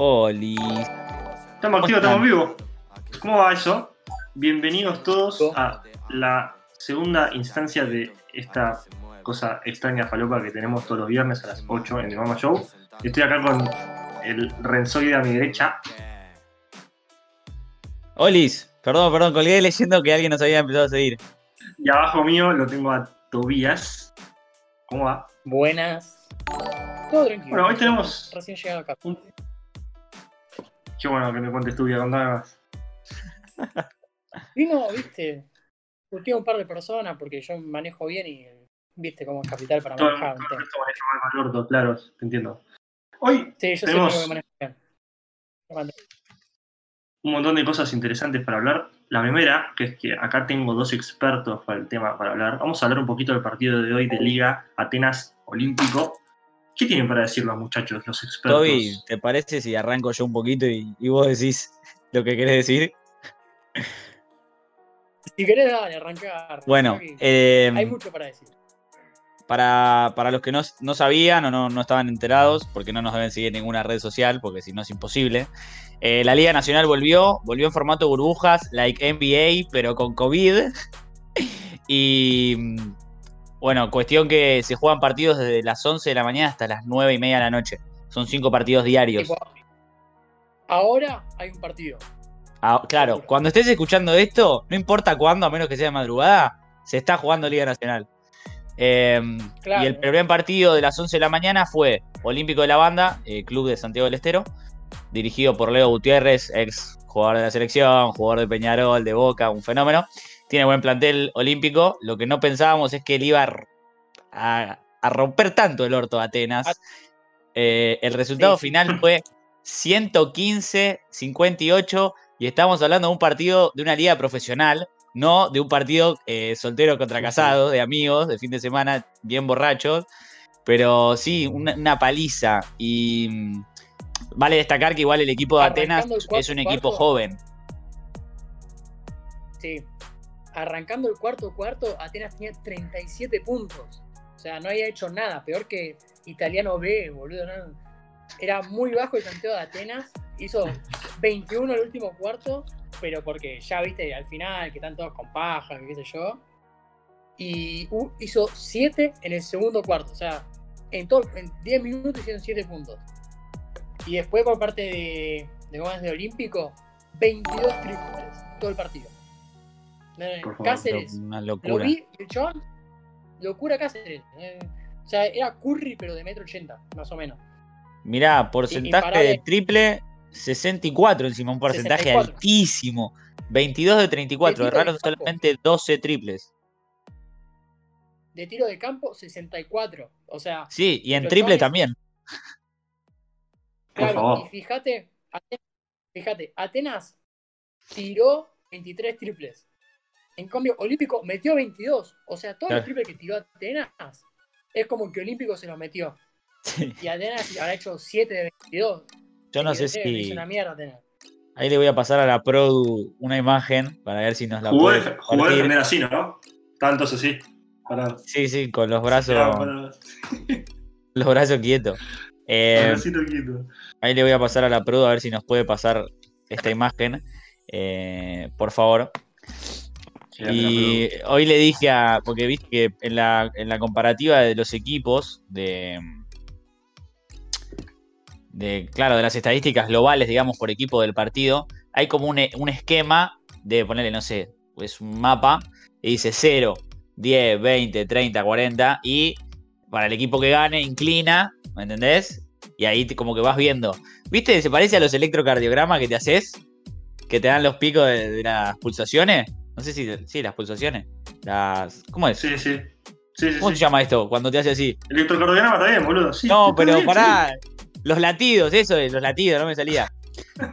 Oli. Estamos activos, estamos vivos. ¿Cómo va eso? Bienvenidos todos a la segunda instancia de esta cosa extraña falopa que tenemos todos los viernes a las 8 en el Mama Show. Estoy acá con el Renzoide a mi derecha. Olis, perdón, perdón, colgué leyendo que alguien nos había empezado a seguir. Y abajo mío lo tengo a Tobías. ¿Cómo va? Buenas. Todo tranquilo. Bueno, hoy tenemos. Recién llegado acá. Un... Qué bueno que me cuentes tu vida, contame más. Vino, viste, a un par de personas porque yo manejo bien y viste cómo es capital para Todo, manejar. todo esto maneja mal al orto, claro, te entiendo. Hoy Sí, yo tenemos siempre que manejo bien. Un montón de cosas interesantes para hablar. La primera, que es que acá tengo dos expertos para el tema para hablar. Vamos a hablar un poquito del partido de hoy de Liga Atenas Olímpico. ¿Qué tienen para decir los muchachos, los expertos? Toby, ¿te parece si arranco yo un poquito y, y vos decís lo que querés decir? Si querés, dale, arrancar. Bueno, Hay eh, mucho para decir. para, para los que no, no sabían o no, no estaban enterados, porque no nos deben seguir en ninguna red social, porque si no es imposible. eh, la Liga Nacional volvió, volvió en formato burbujas, like NBA, pero con COVID. y bueno, cuestión que se juegan partidos desde las 11 de la mañana hasta las 9 y media de la noche. Son cinco partidos diarios. Ahora hay un partido. Ah, claro, Seguro. cuando estés escuchando esto, no importa cuándo, a menos que sea de madrugada, se está jugando Liga Nacional. Eh, Claro. Y el primer partido de las 11 de la mañana fue Olímpico de la Banda, eh, Club de Santiago del Estero, dirigido por Leo Gutiérrez, ex jugador de la selección, jugador de Peñarol, de Boca, un fenómeno. Tiene buen plantel olímpico. Lo que no pensábamos es que él iba a, romper tanto el orto a Atenas. Eh, el resultado Sí, final fue 115-58 y estamos hablando de un partido de una liga profesional, no de un partido eh, soltero contra casado, de amigos, de fin de semana, bien borrachos. Pero sí, una, una paliza. Y mm, vale destacar que igual el equipo de Atenas es un equipo joven. Sí. Arrancando el cuarto cuarto, Atenas tenía 37 puntos. O sea, no había hecho nada. Peor que Italiano B, boludo. ¿no? Era muy bajo el canteo de Atenas. Hizo 21 el último cuarto, pero porque ya viste al final que están todos con paja, qué sé yo. Y hizo 7 en el segundo cuarto. O sea, en, todo, en 10 minutos hicieron 7 puntos. Y después por parte de, de, ¿cómo es? de Olímpico, 22 triples todo el partido. Eh, Por favor, Cáceres, Una lo locura. vi, el chabón, locura Cáceres. eh. o sea, era Curry, pero de metro ochenta, más o menos. Mirá, porcentaje de triple, 64 encima, un porcentaje 64. altísimo. 22 de 34, De tiro de erraron solamente 12 triples. De tiro de campo, 64. O sea, Sí, y en triple también. Claro, y fíjate, Atenas, fíjate, Atenas tiró 23 triples. En cambio, Olímpico metió 22. O sea, todos Claro. los triples que tiró Atenas es como que Olímpico se los metió. Sí. Y Atenas habrá hecho 7 de 22. Yo no Y sé si. una mierda Atenas. Ahí le voy a pasar a la Produ una imagen para ver si nos la Jugó, puede de, jugó compartir. defender así, ¿no? Tantos así. Para, Sí, sí, con los brazos, para, los brazos quietos. Eh, quieto. ahí le voy a pasar a la Produ a ver si nos puede pasar esta imagen. Eh, por favor. Y hoy le dije a. Porque viste que en la, en la comparativa de los equipos, de. de claro, de las estadísticas globales, digamos, por equipo del partido, hay como un, un esquema de ponerle, no sé, pues un mapa, y dice 0, 10, 20, 30, 40, y para el equipo que gane, inclina, ¿me entendés? Y ahí te- como que vas viendo. ¿Viste? Se parece a los electrocardiogramas que te haces, que te dan los picos de, de las pulsaciones. No sé si, sí, las pulsaciones. Las, ¿Cómo es? Sí, sí. Sí, sí, ¿Cómo sí. se llama esto cuando te hace así? Electrocardiograma está bien, boludo. Sí, No, pero bien, pará. Los latidos, eso es, los latidos, no me salía.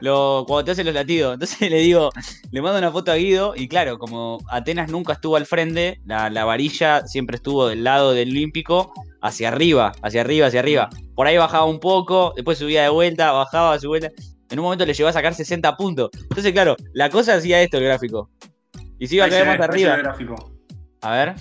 Lo, cuando te hacen los latidos. Entonces le digo, le mando una foto a Guido y claro, como Atenas nunca estuvo al frente, la, la varilla siempre estuvo del lado del Olímpico, hacia arriba, hacia arriba, hacia arriba. Por ahí bajaba un poco, después subía de vuelta, bajaba, su vuelta. En un momento le llegó a sacar 60 puntos. Entonces, claro, la cosa hacía esto el gráfico. Y se iba a Ahí se caer ve, más arriba. gráfico. A ver.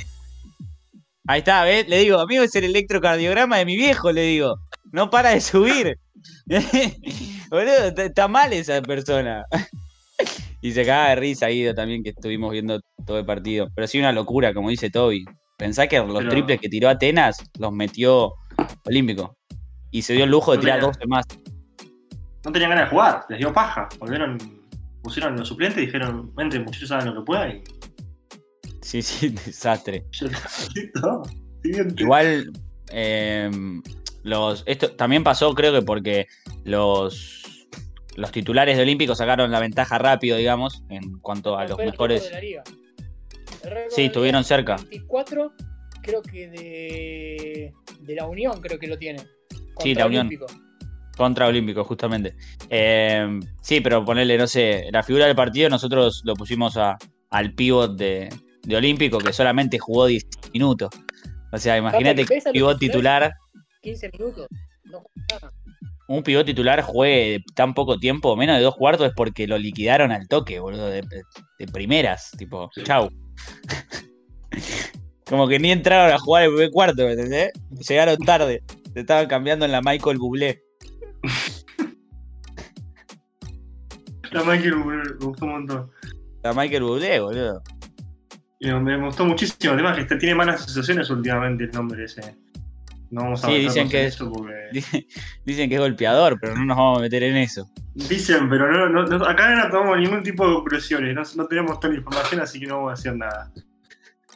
Ahí está, ¿ves? Le digo, amigo, es el electrocardiograma de mi viejo, le digo. No para de subir. Boludo, está- mal esa persona. y se caga de risa Guido también, que estuvimos viendo todo el partido. Pero sí una locura, como dice Toby. Pensá que los Pero- triples que tiró Atenas los metió Olímpico. Y se dio el lujo de tirar tenía- 12 más. No tenían ganas de jugar, les dio paja. Volvieron, pusieron los suplentes y dijeron, vente muchachos, hagan lo que puedan. Y Sí, sí, desastre. yo no, siguiente. Igual, eh, los, esto también pasó, creo que porque los, los titulares de Olímpico sacaron la ventaja rápido, digamos, en cuanto a los mejores. Sí, estuvieron cerca. 24, creo que de, de la Unión, creo que lo tiene. Sí, la Unión. Olímpico. Contra Olímpico, justamente. Eh, sí, pero ponerle, no sé, la figura del partido nosotros lo pusimos a, al pivot de, de Olímpico, que solamente jugó 10 minutos. O sea, imagínate que un pivot titular, 15 minutos. No un pivot titular juegue tan poco tiempo, menos de dos cuartos, es porque lo liquidaron al toque, boludo, de, de primeras. Tipo, chau. Como que ni entraron a jugar el primer cuarto, ¿me entendés? Llegaron tarde. Se estaban cambiando en la Michael Bublé. La Michael me gustó un montón. La Michael Bublé, boludo. Y me, gustó muchísimo. El tema es que este- tiene malas asociaciones últimamente el nombre ese. No vamos a Sí, dicen que eso porque... Dicen, que es golpeador, pero no nos vamos a meter en eso. Dicen, pero no, no- no- acá no tomamos ningún tipo de conclusiones. No, no tenemos toda la información, así que no vamos a decir nada.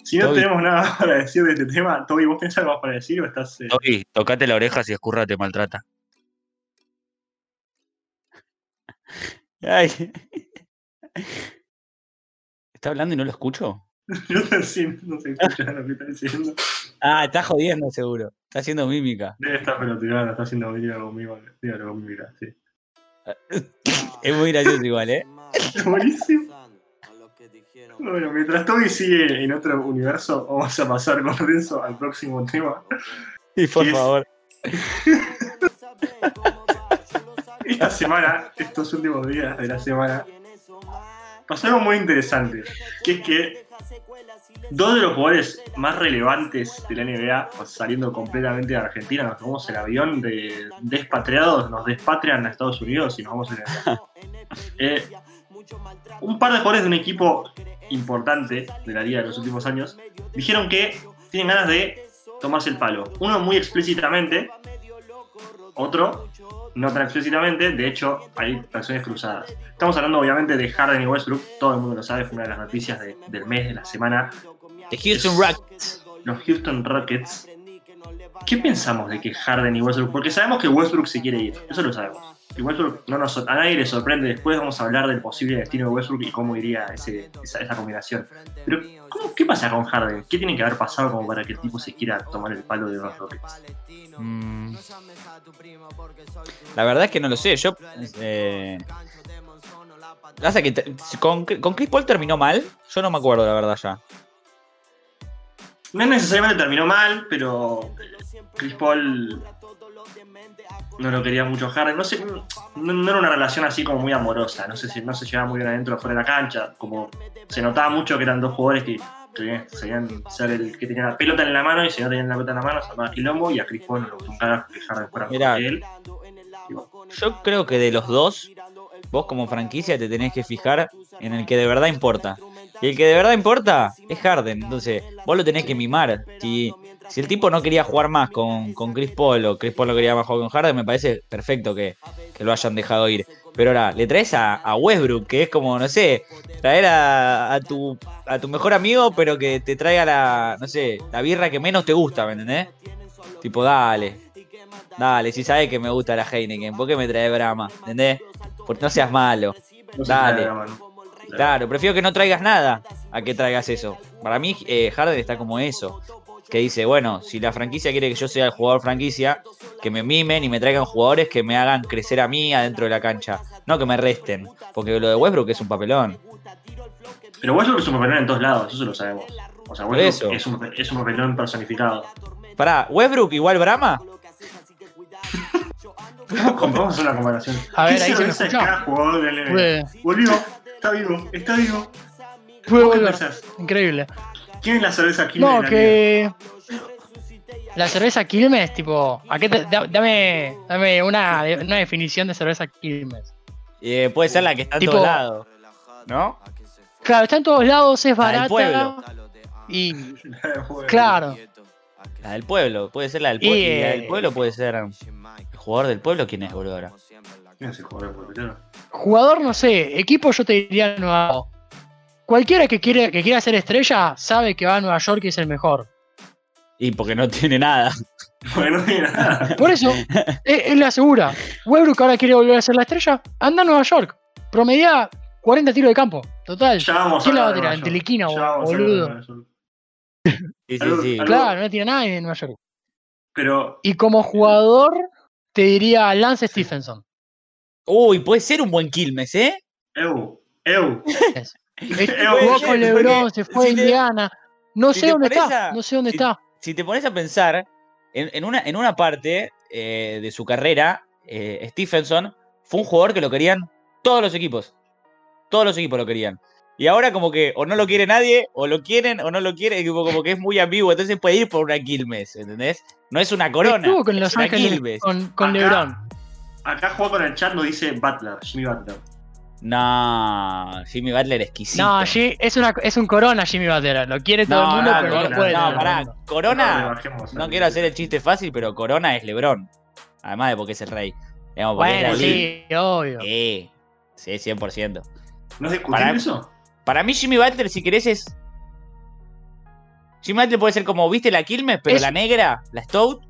Si no Toby. tenemos nada para decir de este tema, Toby, ¿vos tenés algo más para decir o estás...? eh, Toby, tocate la oreja si escurra te maltrata. Ay. ¿Está hablando y no lo escucho? no si no se escucha lo que está diciendo. Ah, está jodiendo seguro. Está haciendo mímica. Debe estar está haciendo mímica conmigo. Dígalo con mímica, sí. Es muy gracioso igual, ¿eh? Buenísimo. Bueno, mientras Toby sigue en otro universo, vamos a pasar con Renzo al próximo tema. Y por Sí, es- favor. Esta semana, estos últimos días de la semana, pasó algo muy interesante, que es que dos de los jugadores más relevantes de la NBA, saliendo completamente de Argentina, nos tomamos el avión de despatriados, nos despatrian a Estados Unidos y nos vamos a eh, Un par de jugadores de un equipo importante de la liga de los últimos años dijeron que tienen ganas de tomarse el palo. Uno muy explícitamente, otro no tan explícitamente, de hecho hay versiones cruzadas. Estamos hablando obviamente de Harden y Westbrook, todo el mundo lo sabe, fue una de las noticias de- del mes, de la semana. The Houston Rockets. Los Houston Rockets. ¿Qué pensamos de que Harden y Westbrook? Porque sabemos que Westbrook se quiere ir, eso lo sabemos. Y Westbrook no nos, a nadie le sorprende. Después vamos a hablar del posible destino de Westbrook y cómo iría ese- esa, esa combinación. Pero, ¿cómo- ¿qué pasa con Harden? ¿Qué tiene que haber pasado como para que el tipo se quiera tomar el palo de los Rockets? Mm. La verdad es que no lo sé. Yo. Eh... Pasa que te- con, con Chris Paul terminó mal. Yo no me acuerdo, la verdad, ya. No necesariamente terminó mal, pero Chris Paul no lo quería mucho Harden. No, sé, no, no era una relación así como muy amorosa. No sé si no se llevaba muy bien adentro o fuera de la cancha. Como se notaba mucho que eran dos jugadores que querían, sabían ser el que tenía la pelota en la mano y si no tenían la pelota en la mano se llamaba quilombo y a Chris Paul no le gustó un carajo que Harden fuera Mirá. que él. Yo creo que de los dos, vos como franquicia te tenés que fijar en el que de verdad importa. Y el que de verdad importa es Harden. Entonces, vos lo tenés que mimar. Si, si el tipo no quería jugar más con, con Chris Paul o Chris Paul no quería más jugar con Harden, me parece perfecto que, que lo hayan dejado ir. Pero ahora, le traes a, a Westbrook, que es como, no sé, traer a, a tu, a tu mejor amigo, pero que te traiga la, no sé, la birra que menos te gusta, ¿me entendés? Tipo, dale. Dale, si sabes que me gusta la Heineken, ¿por qué me trae Brahma? ¿Entendés? Porque no seas malo. No Dale. Claro, prefiero que no traigas nada a que traigas eso. Para mí, eh, Harden está como eso. Que dice, bueno, si la franquicia quiere que yo sea el jugador franquicia, que me mimen y me traigan jugadores que me hagan crecer a mí adentro de la cancha. No que me resten. Porque lo de Westbrook es un papelón. Pero Westbrook es un papelón en todos lados, eso lo sabemos. O sea, Westbrook eso. es un, es un papelón personificado. Pará, ¿Westbrook igual Brahma? Vamos a hacer una comparación. A ver, ¿Qué ahí se cada jugador del NBA? Está vivo, está vivo. puede ¿Vos qué volver. pensás? Increíble. ¿Quién es la cerveza Killer No, la que. la cerveza Quilmes, tipo, ¿a qué te- da- dame, dame una, una definición de cerveza Quilmes. Eh, puede ser la que está en todos lados. ¿No? Claro, está en todos lados, es La del barata. pueblo. Y claro, La del pueblo, puede ser la del Y, pueblo. Y, la eh, del pueblo puede ser. ¿El jugador del pueblo quién es, boludo? Ahora? ¿Quién es el jugador jugador, no sé, equipo yo te diría Nueva York. Cualquiera que quiere, que quiera ser estrella sabe que va a Nueva York y es el mejor. Y porque no tiene nada. Porque no tiene nada. Por eso, él, él le asegura. Westbrook ahora quiere volver a ser la estrella. Anda a Nueva York. Promedia 40 tiros de campo. Total. Ya vamos ¿Quién la va a tirar? En. Telequina, a boludo. Sí, sí, sí. Claro, no tiene nadie en Nueva York. Pero Y como jugador, te diría Lance Stephenson. Uy, puede ser un buen Quilmes, ¿eh? Eu, Eu. Es- Eh, Jugó con LeBron, se fue a si Indiana. No si sé dónde está. a- No sé dónde si- está. Si te pones a pensar, en, en una, en una parte eh, de su carrera, eh, Stephenson fue un jugador que lo querían todos los equipos. Todos los equipos lo querían. Y ahora como que o no lo quiere nadie, o lo quieren o no lo quieren, como, como que es muy ambiguo. Entonces puede ir por una Quilmes, ¿entendés? No es una corona. Estuvo con es Los Ángeles, con, LeBron. Acá jugó con el chat, nos dice Butler, Jimmy Butler. No, Jimmy Butler exquisito. No, G- es, una, es un corona Jimmy Butler. Lo quiere todo No, el mundo, no, pero no no, lo puede. no, pará. Corona, no quiero hacer el chiste fácil, pero Corona es Lebrón. Además de porque es el rey. Digamos, Bueno, sí, obvio. Sí, sí, 100%. ¿No es Para- eso? Para mí Jimmy Butler, si querés, es... Jimmy Butler puede ser como, ¿viste la Quilmes? Pero Es- la negra, la Stout,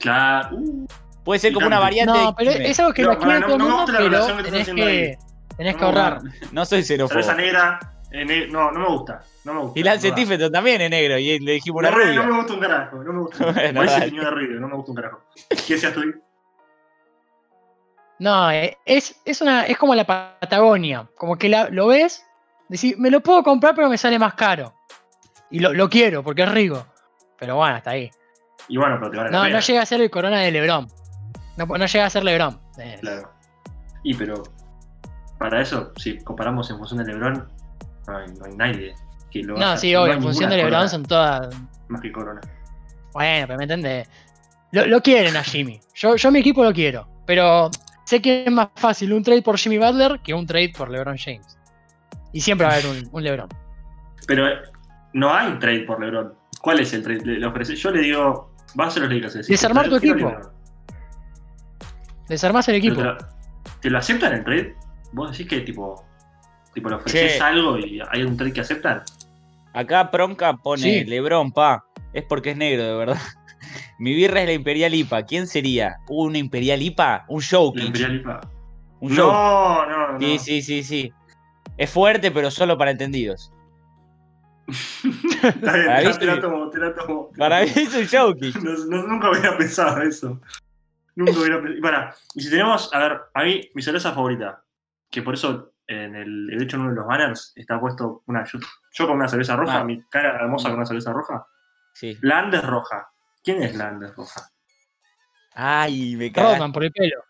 Claro. Uh, puede ser como una variante No, de pero es algo que No, lo quiere no, todo el no me mundo, gusta la pero que tenés que, tenés que ahorrar. No soy xenófobo. cerveza negra. eh, ne- no, no me gusta. No me gusta. Y Lance. Stephenson también es negro, y le dijimos una no, me- rubia. no me gusta un carajo. No me gusta. Bueno, Por eso tenía de ruido, no me gusta un carajo. ¿Qué decías tú? No, eh, es, es, una, es como la Patagonia. Como que la- lo ves, decís, me lo puedo comprar, pero me sale más caro. Y lo, lo quiero, porque es rico. Pero bueno, hasta ahí. Y bueno, pero te vale la No, pena. no llega a ser el corona de Lebron. No, no llega a ser Lebron. Eh, Claro. Y pero para eso, si comparamos en función de LeBron, no hay, no hay nadie que lo No, haga. sí, obvio, en función de Lebron corona son todas. Más que Corona. Bueno, pero me entendés. Lo, lo quieren a Jimmy. Yo, yo mi equipo lo quiero. Pero sé que es más fácil un trade por Jimmy Butler que un trade por LeBron James. Y siempre va a haber un, un LeBron. Pero eh, no hay trade por LeBron. ¿Cuál es el trade? Le, le ofrece- Yo le digo, vas a los Lakers. Desarmar tu equipo. LeBron. Desarmás el equipo. ¿Te lo, te lo aceptan el trade? ¿Vos decís que tipo, tipo le ofreces algo y hay un trade que aceptan? Acá Pronca pone Sí. Lebrón, pa. Es porque es negro, de verdad. Mi birra es la Imperial IPA. ¿Quién sería? ¿Una Imperial IPA? Un La Jokic. Imperial IPA. Un Jokic. No, no, no. Sí, sí, sí, sí. Es fuerte, pero solo para entendidos. Está bien, Para te, la- la tomo, te la tomo. Para mí es un. No- no- nunca hubiera pensado eso. Nunca hubiera pensado. Y para, y si tenemos, a ver, a mí, mi cerveza favorita, que por eso en el, de hecho en uno de los banners está puesto una. Yo, yo con una cerveza roja, Ah. mi cara hermosa con una cerveza roja. Sí. La Andes roja. ¿Quién es la Andes roja? Ay, me cago. Rodman por el pelo.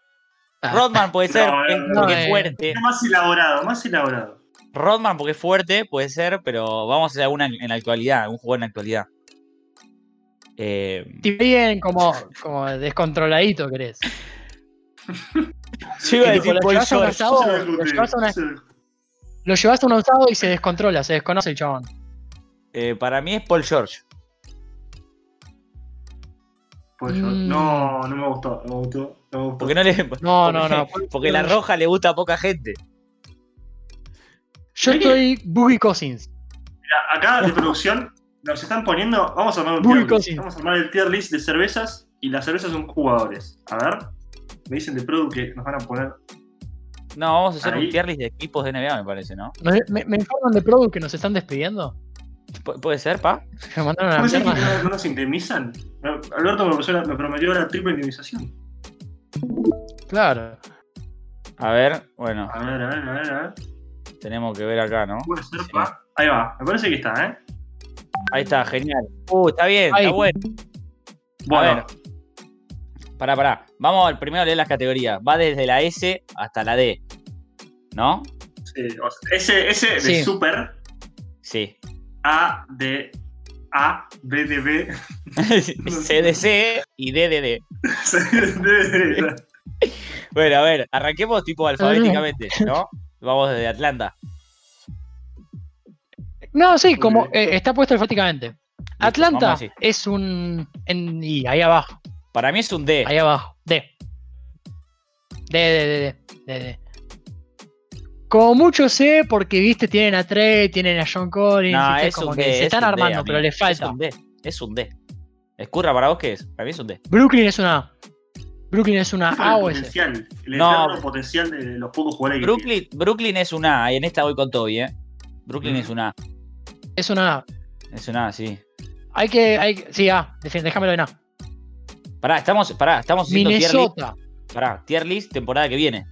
Ah, Rodman puede ser, No, es- no, porque no, es eh. fuerte. Es más elaborado, más elaborado. Rodman porque es fuerte, puede ser, pero vamos a hacer alguna en la actualidad, un juego en la actualidad. Eh, Te bien como, como descontroladito, ¿querés? yo iba a decir Paul llevas a un George. lo llevas a una- se lo- Lo llevas a un asado y se descontrola, se desconoce el chabón. Eh, para mí es Paul George. Mm. No, no me gustó, no me gustó, no me gustó. Porque no le. No, no, porque- no. Porque la roja le gusta a poca gente. Yo estoy Boogie Cousins. Mira, acá de producción nos están poniendo. Vamos a armar un tier list. Vamos a armar el tier list de cervezas y las cervezas son jugadores. A ver, me dicen de Produ que nos van a poner. No, vamos a hacer Ahí. un tier list de equipos de NBA, me parece, ¿no? Me, me- me informan de Produ que nos están despidiendo. Pu- ¿Puede ser, pa? Me mandaron a la ¿Puede ser que no, no nos indemnizan? Alberto me prometió, me prometió la triple indemnización. Claro. A ver, bueno, A ver, a ver, a ver, a ver. tenemos que ver acá, ¿no? Puede ser, Sí. pa. Ahí va, me parece que está, ¿eh? Ahí está, genial. Uh, está bien, Ahí. está bueno. Bueno, ver. Pará, pará. Vamos al primero a leer las categorías. Va desde la S hasta la D. ¿No? sí, o sea, ese, ese de Sí. super Sí. A de A, B de B. C de C y D de D. C de D. Bueno, a ver, arranquemos tipo alfabéticamente, ¿no? Vamos desde Atlanta. No, sí, como eh, está puesto alfabéticamente. Atlanta vamos es un. En, y ahí abajo, Para mí es un D. ahí abajo. D. D, D, D, D, D, D. Como mucho sé, porque viste, tienen a Trey, tienen a John Collins, No, es como un que D. se es están un armando, pero les falta. Es un D. Es un D. Escurra para vos qué es. Para mí es un D. Brooklyn es una A. Brooklyn es una A o S. potencial, el No. potencial de los pocos jugadores que. Brooklyn, Brooklyn es una A, y en esta voy con Toby, ¿eh? Brooklyn es una A. Es una A. Es una A, sí. Hay que. Hay, sí, A. Déjamelo en A. Pará, estamos, pará, estamos haciendo tier list. Minnesota. Pará, tier list temporada que viene.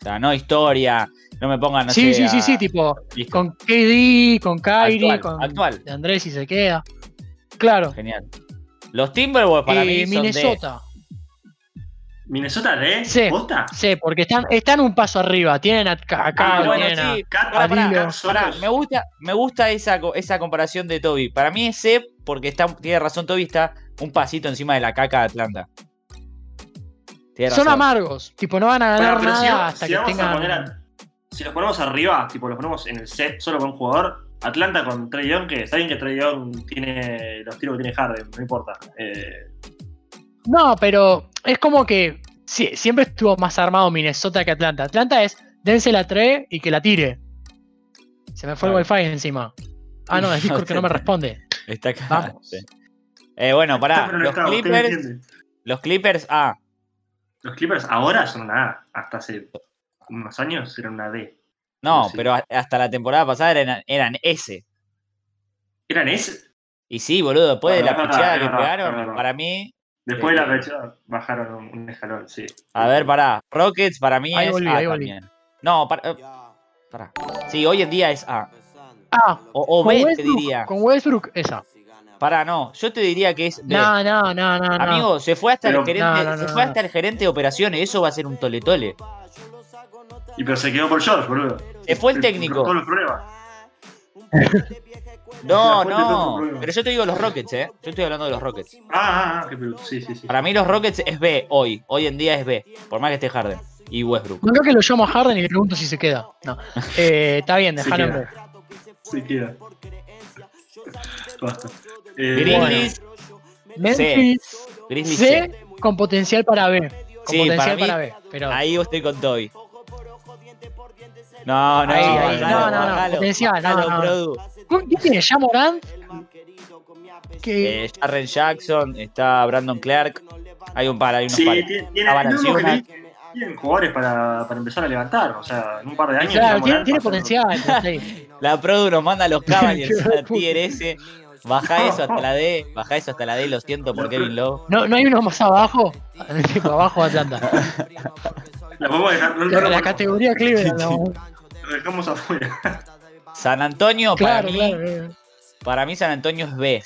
O sea, no historia, no me pongan, no sí, sé, sí, sí, sí, tipo. listo. Con KD, con Kyrie, Actual, con actual. de Andrés si se queda. Claro. Genial. Los Timberwolves para Eh, mí. Minnesota. Minnesota D, Sí. ¿posta? Sí, porque están, están un paso arriba. Tienen a, a Ah, bueno, tienen a- sí. Pará, pará, pará, me gusta, me gusta esa, esa comparación de Toby. Para mí es C porque está, tiene razón Toby, está un pasito encima de la caca de Atlanta. Son amargos. Tipo, no van a ganar Bueno, pero si, nada hasta si que vamos a tengan. poner a- si los ponemos arriba, tipo los ponemos en el set solo con un jugador, Atlanta con Trey Young, que está bien que Trey Young tiene los tiros que tiene Harden, no importa. Eh, No, pero es como que sí, siempre estuvo más armado Minnesota que Atlanta. Atlanta es dense la 3 y que la tire. Se me fue Claro. el wifi encima. Ah, no, es Discord que no me responde. Está acá. Vamos. Eh, bueno, pará. no Los Clippers, los Clippers A. Los Clippers ahora son una A, hasta hace unos años eran una D. No, pero hasta la temporada pasada eran, eran S. ¿Eran S? Y sí, boludo, después de Ah, la pichada que pegaron, para mí. Después de Eh, la fecha bajaron un, un escalón, sí. A ver, pará. Rockets para mí Ahí es volví, A también. No, para, eh, pará. Sí, hoy en día es A. Ah, O, o B te diría. con Westbrook, esa. Pará, no. Yo te diría que es B. No, no, no, no, no. Amigo, se fue hasta Pero- el gerente, No, no, se fue hasta el gerente de operaciones, eso va a ser un tole tole. Y pero se quedó por George, boludo. Se fue el Se- técnico. Todos los problemas. No, no. Pero yo te digo los Rockets, eh. Yo estoy hablando de los Rockets. Ah, ah, ah, qué peludo. Sí, sí, sí. Para mí los Rockets es B hoy. Hoy en día es B. Por más que esté Harden. Y Westbrook. No creo que lo llamo a Harden y le pregunto si se queda. No. Eh, está bien, queda. ver. Se queda. Basta. Eh, Grizzlies. Memphis Grizzlies C C. con potencial para B. Con Sí, potencial para B. Pero Ahí estoy con Toby. No, no, Ahí, ahí. bajalo, No, no, no, potencial, no, bajalo, no. ¿Quién tiene? ¿Ya Morant? Eh, Jarren Jackson, está Brandon Clark. Hay un par, hay unos Sí, pares. tiene, tiene, tienen jugadores para, para empezar a levantar. O sea, en un par de años. claro, tiene, tiene potencial. sí. La Produ nos manda a los Cavaliers a tier S. Baja eso hasta la D. Baja eso hasta la D, lo siento por Kevin Love. No, no hay uno más abajo. abajo de Atlanta. La podemos dejar. No, no, La, no, la no, categoría Cleveland. Lo dejamos afuera. San Antonio, Claro, para mí, claro. eh. para mí San Antonio es B.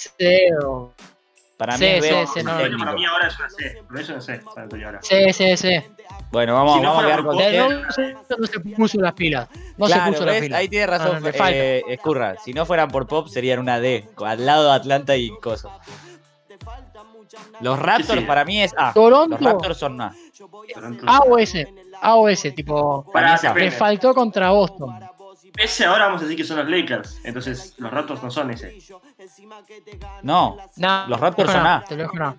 Para mí Sí, es B. sí, no, San Antonio técnico. para mí ahora es una C. Pero eso sé. San Antonio ahora. sí, sí, sí. Bueno, vamos, Si no vamos a quedar por con no se puso las pilas. No claro, se puso las ¿ves? pilas. ahí tiene razón, no, le falta. eh, Escurra. Si no fueran por Pop, serían una D, al lado de Atlanta y cosas. Los Raptors sí. para mí es A. Los Toronto, Raptors son A. Toronto. A o S. A o S, tipo. Depende. faltó contra Boston. Ese ahora vamos a decir que son los Lakers. Entonces los Raptors no son ese. No, Nah, Los Raptors son A. no, te lo dejo no.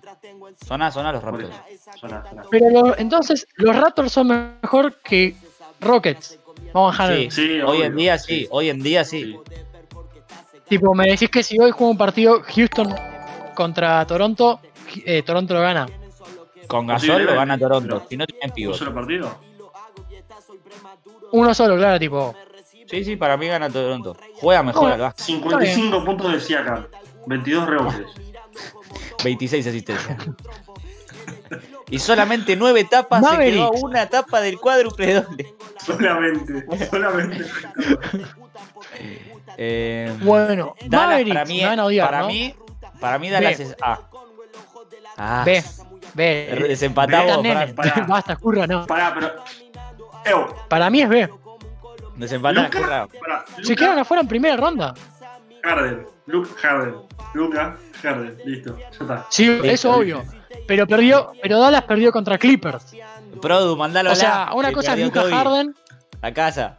son A, son A los Raptors. eso. Son A, son A. Pero lo- entonces, los Raptors son mejor que Rockets. Vamos a dejar. Sí, Sí, hoy obvio, en día sí, sí. hoy en día sí. Tipo, me decís que si hoy juega un partido Houston contra Toronto, eh, Toronto lo gana. Con Gasol lo gana Toronto, pero- si no tienen ¿Un pivot. solo partido? Uno solo, claro, tipo. Sí, sí, para mí gana Toronto. Juega mejor al básquet. 55 puntos de Siakam. 22 rebotes. 26 asistencias. Y solamente 9 tapas, se quedó una tapa del cuádruple doble. Solamente. Solamente. Eh, Bueno, Dallas para mí, me van a odiar, para ¿no? mí, para mí Dallas B. es A. Ah, B. B. Desempatado, Basta, curra, no. Pará, pero. Ew, Para mí es B. Pará, Se Luka quedaron afuera en primera ronda. Harden. Luke Harden. Luca Harden, listo, ya está. Sí, eso obvio. Pero perdió, pero Dallas perdió contra Clippers. Produ, mandalo O a la- sea, una cosa es Luca. Harden. A casa.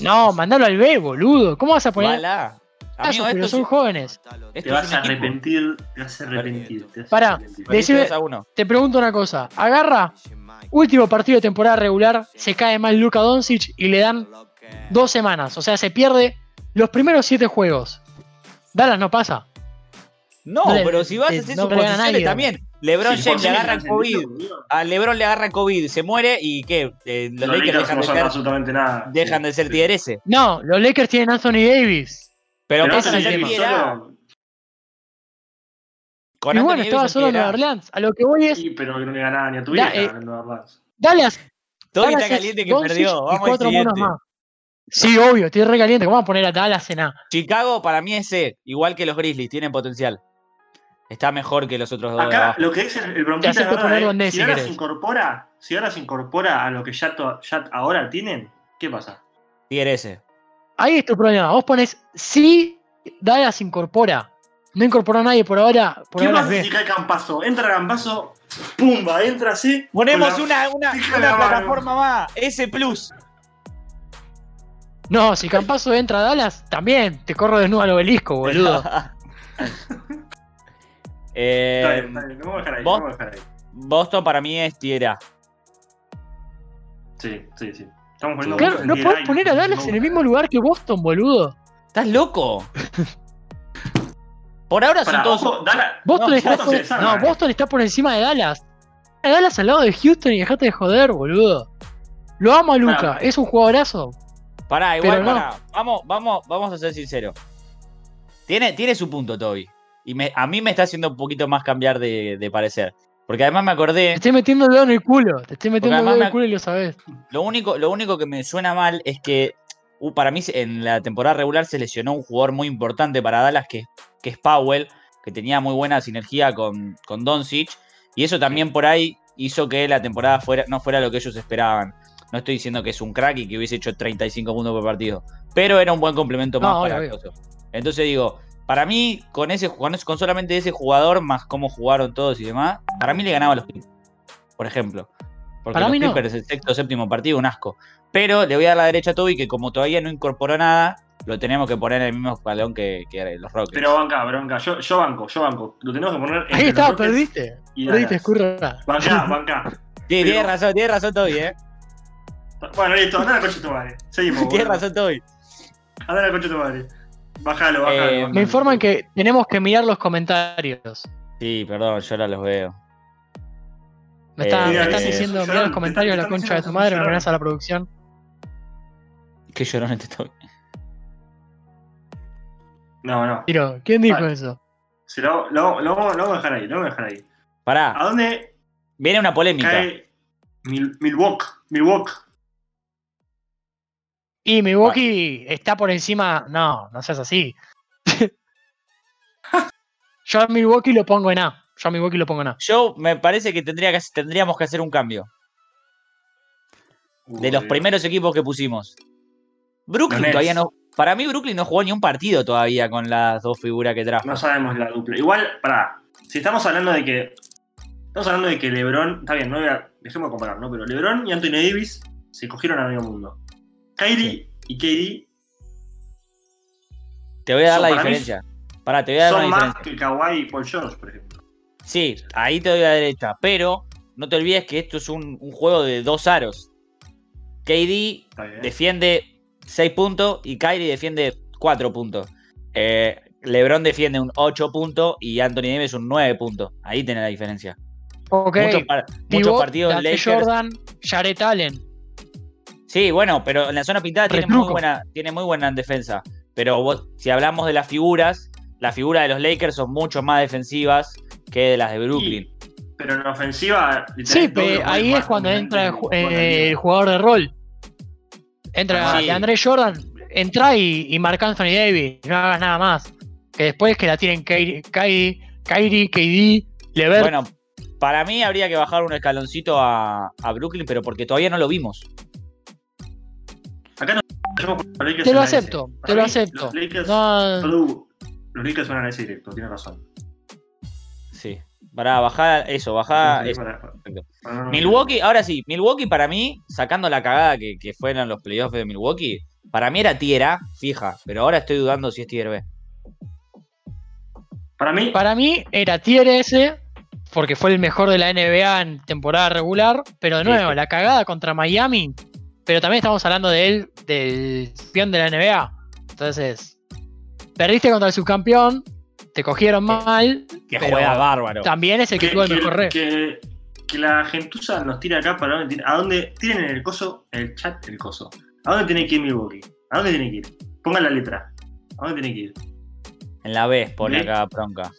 No, mandalo al B, boludo. ¿Cómo vas a poner Ojalá. casos? Amigo, Pero son es- jóvenes. Te vas un a equipo. arrepentir, te vas a arrepentir. te vas a Pará, arrepentir. Perdiste Decime- 2 a 1. Te pregunto una cosa. Agarra, último partido de temporada regular, se cae mal Luka Doncic y le dan dos semanas. O sea, se pierde los primeros siete juegos. Dallas no pasa. No, No le- pero si vas a eh, hacer no a suposiciones nadie. también. LeBron Sí, James le agarra COVID. A LeBron le agarra COVID, se muere y ¿qué? Eh, los, Los Lakers Lakers dejan no de nada. dejan de ser S. No, los Lakers tienen Anthony Davis. Pero, Pero pasan a Con y bueno, estaba solo en. Nueva Orleans. A lo que voy es, sí, pero que no le ganaba ni a tu vieja eh, en Nueva Orleans. Dallas. Dallas está es caliente que perdió. Vamos cuatro monos siguiente. más. Sí, obvio, estoy re caliente. ¿Cómo vamos a poner a Dallas en A? Chicago para mí es C, igual que los Grizzlies, tienen potencial. Está mejor que los otros dos. de Acá lo que dice el bronquita es verdad, eh. si si ahora se incorpora, si ahora se incorpora a lo que ya, to- ya ahora tienen, ¿qué pasa? Tier S. Ahí es tu problema. Vos pones si Dallas incorpora. No incorporó a nadie por ahora. Por ¿Qué ahora pasa si cae Campazo? Entra Campazo, pumba, entra así. Ponemos una, una, plataforma más. S Plus. No, si Campazo entra a Dallas, también te corro desnudo al obelisco, boludo. Eh, Está bien, está bien, lo vamos a dejar ahí, dejar ahí. Boston para mí es tier A. Sí, sí, sí. Estamos poniendo Claro, no podés poner a Dallas en el mismo lugar que Boston, boludo. ¿Estás loco? Por ahora son todos. ojo, Dallas- Boston, No, está, Boston por, se desarma, no, eh. Boston está por encima de Dallas. Dallas al lado de Houston y dejate de joder, boludo. Lo amo a Luca, es un jugadorazo. Pará, igual, Pero no. pará. Vamos, vamos, vamos a ser sinceros. Tiene, tiene su punto, Toby. Y me- a mí me está haciendo un poquito más cambiar de, de parecer. Porque además me Te acordé. estoy metiendo el dedo en el culo. Te estoy metiendo el dedo en el culo y lo sabés. Lo único, lo único que me suena mal es que para mí en la temporada regular se lesionó un jugador muy importante para Dallas, que, que es Powell, que tenía muy buena sinergia con, con Doncic. Y eso también por ahí hizo que la temporada fuera, no fuera lo que ellos esperaban. No estoy diciendo que es un crack y que hubiese hecho 35 puntos por partido. Pero era un buen complemento más para obvio. Entonces digo, para mí, con ese con, ese- con solamente ese jugador, más cómo jugaron todos y demás, para mí le ganaba a los Clippers. Por ejemplo. Porque Para los mí no. Clippers, el sexto séptimo partido, un asco. Pero le voy a dar la derecha a Toby, que como todavía no incorporó nada, lo tenemos que poner en el mismo escalón que, que los Rockets. Pero banca, pero banca. Yo, yo banco, yo banco. Lo tenemos que poner entre Ahí está, perdiste. y Perdiste, escurra. Banca, banca. sí, pero- tienes razón, tienes razón Toby, eh. Bueno, listo, andá a la coche tu madre. Seguimos. Tienes boludo. razón Toby. Andá a la coche tu madre. Bájalo, bájalo. Eh, bájalo. Me informan que tenemos que mirar los comentarios. Sí, perdón, yo ahora los veo. Me, está- Eh, me están eh, diciendo, llorón, mira los te comentarios de la concha de tu madre, me amenaza la producción. Qué llorón este Toby. No, no. Tiro, ¿quién dijo Vale. eso? Se lo, lo, lo, vamos- lo vamos a dejar ahí, lo vamos a dejar ahí. Pará, ¿A dónde viene una polémica. cae Mil, Milwaukee? Milwaukee. Y Milwaukee está por encima. No, no seas así. Yo a Milwaukee lo pongo en A. Yo a Milwaukee lo pongo en A. Yo me parece que, tendría que tendríamos que hacer un cambio. De los primeros equipos que pusimos. Brooklyn Nets. todavía no. Para mí, Brooklyn no jugó ni un partido todavía con las dos figuras que trajo. No sabemos la dupla. Igual, pará. Si estamos hablando de que. Estamos hablando de que LeBron. Está bien, no voy a. Dejemos de comparar, ¿no? Pero LeBron y Anthony Davis se cogieron a medio mundo. Kyrie y KD Te voy a dar la para mí- diferencia. Pará, te voy a dar son una más diferencia. que Kawhi y Paul George, por ejemplo. Sí, ahí te doy la derecha. Pero no te olvides que esto es un, un juego de dos aros. KD defiende 6 puntos y Kyrie defiende 4 puntos. Eh, LeBron defiende un 8 puntos y Anthony Davis un 9 puntos. Ahí tenés la diferencia. Ok. Muchos, par- muchos Pivot, partidos Dante Lakers. Jordan, Jared Allen. Sí, bueno, pero en la zona pintada tiene muy, buena, tiene muy buena defensa. Pero vos- si hablamos de las figuras, las figuras de los Lakers son mucho más defensivas que de las de Brooklyn. Pero en ofensiva. literal, Sí, todos pe- los ahí es cuando entra el, eh, el la jugador de rol. Entra Sí. de André Jordan, entra y, y marca Anthony Davis. No hagas nada más. Que después que la tienen Kyrie, Kyrie, Kyrie KD, Levert. Bueno, para mí habría que bajar un escaloncito a, a Brooklyn, pero porque todavía no lo vimos. Acá no. te lo la acepto, te lo acepto. Los Lakers No, Los Lakers van a ese directo, tiene razón. Sí. Para bajar eso, bajar Sí, eso. para- perfecto. para- para- Milwaukee, ahora sí, Milwaukee para mí, sacando la cagada que, que fueron los playoffs de Milwaukee, para mí era tier A, fija, pero ahora estoy dudando si es tier B. Para mí, Para mí era tier S, porque fue el mejor de la NBA en temporada regular, pero de Sí, nuevo, sí. la cagada contra Miami, pero también estamos hablando de él, del campeón de la NBA. Entonces, perdiste contra el subcampeón, te cogieron mal, Que pero juega bárbaro. también es el que, tuvo el mejor red. que, que la gentuza nos tira acá para dónde a dónde tienen en el coso, en el chat el coso. ¿A dónde tiene que ir Milwaukee? ¿A dónde tiene que ir? Pongan la letra. ¿A dónde tiene que ir? En la B pone acá bronca.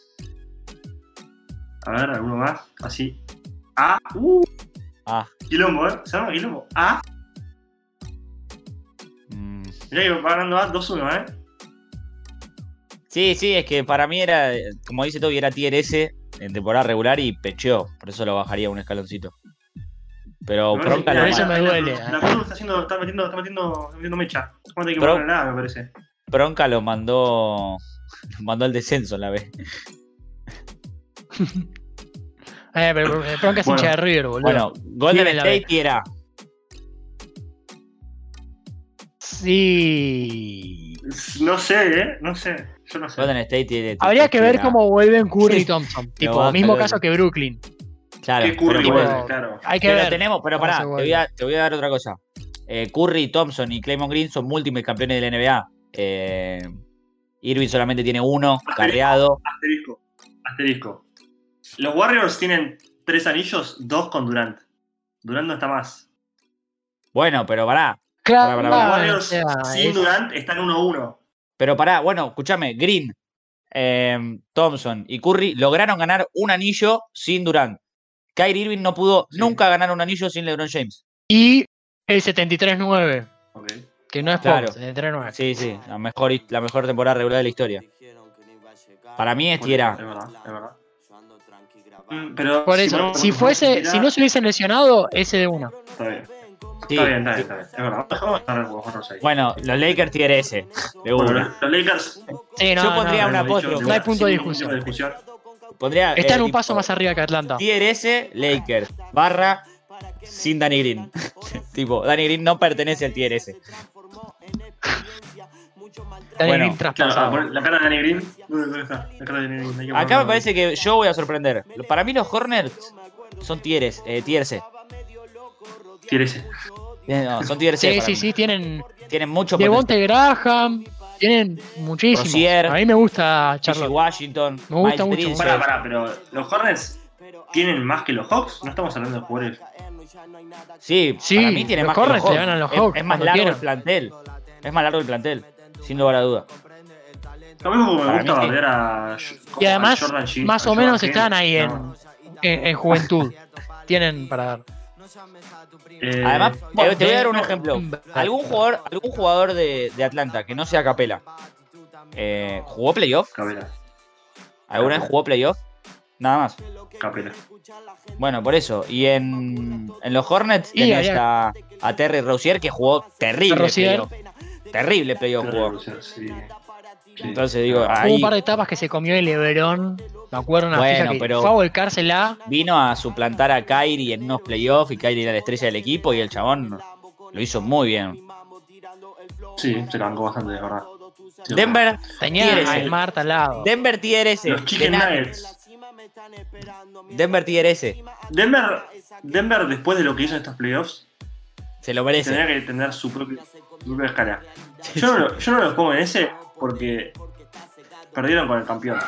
A ver, alguno más. Así. A. Uh, Ah, quilombo, ¿eh? Se llama quilombo. A. mm. Mirá que va ganando A 2-1, ¿eh? Sí, sí, es que para mí era, como dice Toby, era tier S en temporada regular y pecheó, por eso lo bajaría un escaloncito. Pero Me bronca Por eso la- me la- duele. La, Cruz está, haciendo, está, metiendo, está, metiendo, está metiendo mecha. Tener que Pro- ponerle la A, me parece. Bronca lo mandó lo mandó al descenso en la B. Eh, pero eh, Bronca es Bueno. hincha de River, boludo. Bueno, Golden la. State tier A. Sí. No sé, ¿eh? No sé. Yo no sé. Golden State tiene. Habría que ver cómo vuelven Curry y Thompson. tipo, mismo caso que Brooklyn. Claro, ¿Qué Curry pero vuelve? bueno, Claro. Hay que pero ver. tenemos, pero pará, te voy, a, te voy a dar otra cosa. Eh, Curry, Thompson y Claymon Green son múltiples campeones de la NBA. Eh, Irving solamente tiene uno, carreado. Asterisco. Asterisco. Los Warriors tienen tres anillos, dos con Durant. Durant no está más. Bueno, pero pará. Claro, Pará, pará, Los pará. Warriors sin es- Durant están 1-1. Pero pará, bueno, escúchame, Green, eh, Thompson y Curry lograron ganar un anillo sin Durant. Kyrie Irving no pudo Sí. nunca ganar un anillo sin LeBron James. Y el 73-9, Ok. que no es Claro. poco, 73-9. Sí, sí, la mejor, la mejor temporada regular de la historia. Para mí es Bueno, tier A. Es verdad, es verdad. Mm, Pero Por eso, si fuese, si no se hubiesen lesionado, ese de uno. Está bien. Sí. Está bien, está bien, está bien. Es verdad. Bueno, los Lakers tier S, de Bueno, una. los- Lakers. Sí, no, Yo pondría no, una hemos dicho, apóstrofe. No hay punto de ningún tipo discusión. Pondría, Está eh, en un tipo, paso más arriba que Atlanta. Tier S, Lakers, barra, sin Danny Green. tipo, Danny Green no pertenece al tier S. Danny bueno, Green traspasado. la cara de Danny Green. ¿Dónde está? La cara de Danny Green. Hay que Acá me parece que yo voy a sorprender. Para mí los Hornets son tieres, eh, tier C. Eh, no, son tier C. Sí, sí, mí. sí, tienen Tienen mucho. Devonte Graham, tienen muchísimos. Rozier, A mí me gusta. Charlotte. Washington, Me gusta Miles mucho. Pará, pará, pero los Hornets tienen más que los Hawks. No estamos hablando de jugadores. Sí, Sí, para mí tiene los más que los Hornets le Hawks. ganan a los Es- Hawks Es, más cuando largo quieran. el plantel. Es más largo el plantel, sin lugar a duda. Como me Para gusta bardear a. Y además, a Jordan G, más a o menos Jordan están ahí en, No. en, en juventud. Tienen para dar. Eh, Además, bueno, te, te voy a dar un ejemplo. Algún jugador, algún jugador de, de Atlanta que no sea Capela, eh, ¿jugó playoff? Capela, ¿Alguna vez jugó playoff? Nada más. Capela. Bueno, por eso. Y en, en los Hornets Y tenés a, a Terry Rozier que jugó terrible playoff. Terrible playoff jugó. Sí. Sí. Entonces digo, Hubo ahí un par de etapas que se comió el Lebrón. Me acuerdo una Bueno, que pero- fue a volcársela. vino a suplantar a Kyrie en unos playoffs y Kyrie era la estrella del equipo y el chabón lo hizo muy bien. Sí, se la bancó bastante, de verdad. Sí, Denver, Tenía a. Smart al lado. Denver tier S. Los Chicken de Nuggets. Denver tier S. Denver, Denver, después de lo que hizo en estos playoffs, Se lo merece. tendría que tener su propia, su propia escala. Yo no, lo- yo no los pongo en ese porque perdieron con el campeón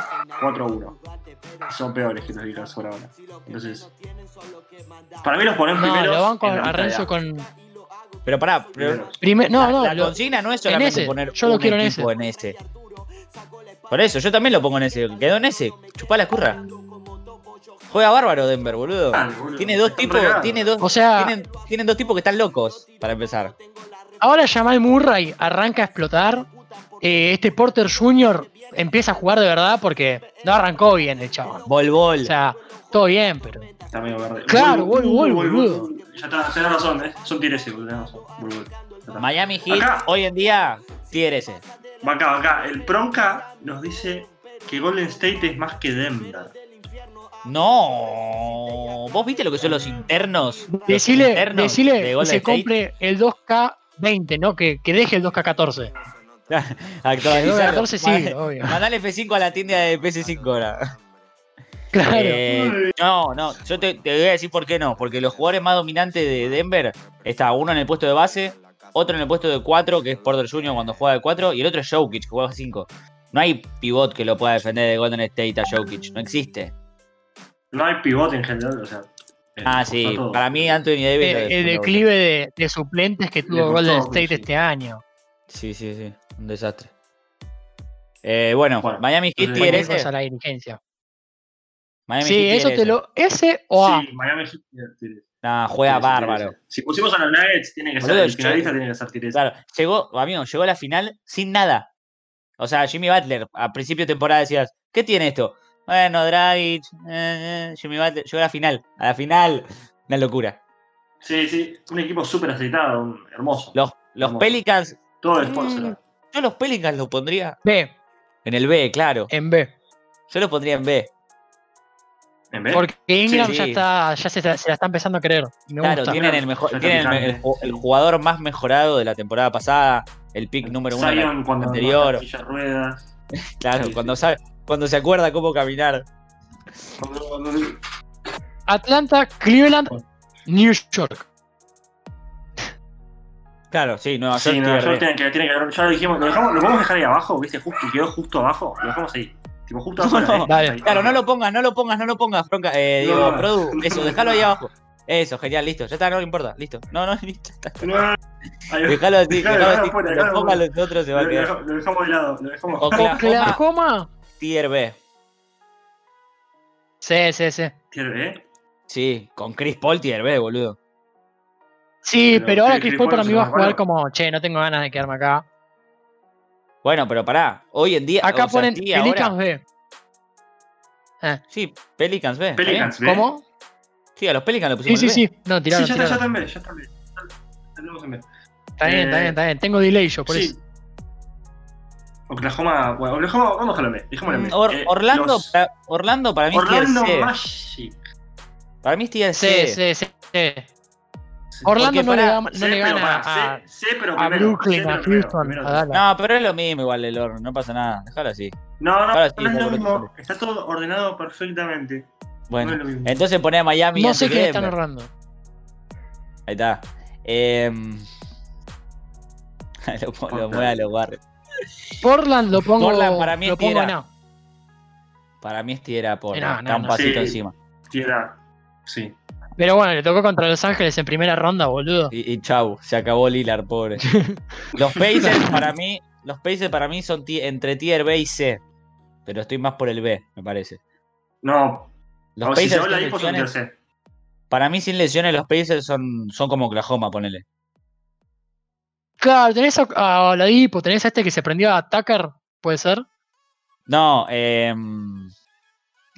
4-1. Son peores que los Lakers por ahora. Entonces, para mí los ponen No, primero. lo van con a Renzo con. Pero pará, pero Primer, no, la, no, la lo- consigna no es solamente ese, poner yo lo un quiero en equipo en ese. Por eso, yo también lo pongo en ese. Quedó en ese. Chupá la curra. Juega bárbaro Denver, boludo. Tiene dos tipos, tiene dos, O sea- tienen, tienen dos tipos que están locos, para empezar. ahora Jamal Murray arranca a explotar. Eh, este Porter Jr. empieza a jugar de verdad porque no arrancó bien el chaval. Bol bol. O sea, todo bien, pero. Está medio verde. Claro, Bol, bol, bol, bol. Ya está, tenés razón, ¿eh? Son tier S. Bol. Miami Heat, Acá. hoy en día, tier S. Va acá, va acá. El Pronca nos dice que Golden State es más que Denver. No. ¿Vos viste lo que son los internos? Los Decile, internos decile de que Golden se State? compre el 2K20, ¿no? Que, que deje el 2K14. Actualizarlo. 14 sí. Mandale F5 a la tienda de PS5 ahora. Claro. Eh, no, no, yo te, te voy a decir por qué no. Porque los jugadores más dominantes de Denver está uno en el puesto de base, otro en el puesto de 4, que es Porter Jr. cuando juega de 4, y el otro es Jokic, que juega 5. No hay pivot que lo pueda defender de Golden State a Jokic, no existe. No hay pivote en general, o sea. eh, Ah, sí, todo. para mí Anthony Davis. el defiende, declive de, de suplentes que tuvo Golden sí. este año. Sí, sí, sí, un desastre. Eh, bueno, Bueno, Miami Heat Cualquier ese. a la dirigencia. Miami Sí, Heat eso te ese. lo. ¿Ese o A? Sí, Miami Heat tiene- tiene- Nah, juega tiene- tiene- bárbaro. tiene- Si pusimos a los Nuggets, tiene que ser. El finalista tiene que ser Tirese. Claro, llegó, amigo, llegó a la final sin nada. O sea, Jimmy Butler, a principio de temporada decías, ¿qué tiene esto? Bueno, Dragic, eh, eh, Jimmy Butler, llegó a la final, a la final, una locura. Sí, sí, un equipo súper aceitado, un- hermoso. Los, los Hermoso. Pelicans, Todo el Mm. sponsor. Yo los Pelicans los pondría B, en el B, claro. en B. Yo los pondría en B. Porque Ingram Sí. ya está, ya se, se la está empezando a creer. Me Claro, gusta. tienen el mejor, tienen el, jugador más mejorado de la temporada pasada, el pick número uno la Zion cuando anterior. ruedas. Claro, Sí, cuando sí. sabe, cuando se acuerda cómo caminar. Atlanta, Cleveland, New York. Claro, sí, Nueva York Sí, Nueva York tiene que, tiene que ya lo dijimos, lo, dejamos, lo podemos dejar ahí abajo, ¿viste? Justo, quedó justo abajo, lo dejamos ahí. Tipo, justo No, abajo. no, ahí, dale. ahí. Claro, no lo pongas, no lo pongas, no lo pongas, Fronca. Eh, digo, No. Produ, eso, déjalo ahí abajo. Eso, genial, listo. Ya está, no le importa, listo. No, no, listo. ya está. No, ahí- Déjalo así, Dejalo, déjalo así. Lo ponga los otros se va Lo, a quedar. lo- lo dejamos de lado, lo dejamos. Oklahoma. Oklahoma. Tier B. Sí, sí, sí. Tier B. Sí, con Chris Paul tier B, boludo. Sí, Pero pero, ahora Chris Paul para mí va a jugar como, che, no tengo ganas de quedarme acá. Bueno, pero pará, hoy en día. Acá o sea, ponen sí, Pelicans ahora- B. Sí, Pelicans B. ¿está bien? Pelicans B. ¿Cómo? Sí, a los Pelicans le Sí, pusimos sí, B. sí. No, Sí, tiraron, ya está, ya tiraron. está en B, ya está en B. Ya tenemos en B. Está bien, está Eh, bien, está bien. Tengo delay yo, por sí. eso. Oklahoma, bueno, Oklahoma, vamos a dejarlo en B. Dejémoslo en B. Or- Eh, Orlando, los- para, Orlando para mí Orlando es C. Magic. Para mí es Sí, C. sí, sí. sí. Orlando no Porque le, da- no le gana pará, a, C, C, pero a primero, Brooklyn, C, a pero primero, Houston, primero. a Dallas. No, pero es lo mismo igual el horno, no pasa nada. Déjalo así. No, no, Ahora sí, no es lo mismo. Está todo ordenado perfectamente. Bueno, no entonces poné a Miami No sé qué están ahorrando. Ahí está. Em, lo, lo mueve a los Warriors. Portland lo pongo, Portland para mí lo es pongo tierra. A. Para mí es tierra por No, no, está un no. pasito Sí. encima. Tierra. Sí. Pero bueno, le tocó contra Los Ángeles en primera ronda, boludo. Y, y chau, se acabó Lilar, pobre. Los Pacers para mí, los Pacers para mí son entre tier B y C. Pero estoy más por el B, me parece. No, Los o si se Pacers la son tier C. para mí sin lesiones los Pacers son, son como Oklahoma, ponele. Claro, tenés a, a Oladipo, tenés a este que se prendió a Tucker, ¿puede ser? No, eh,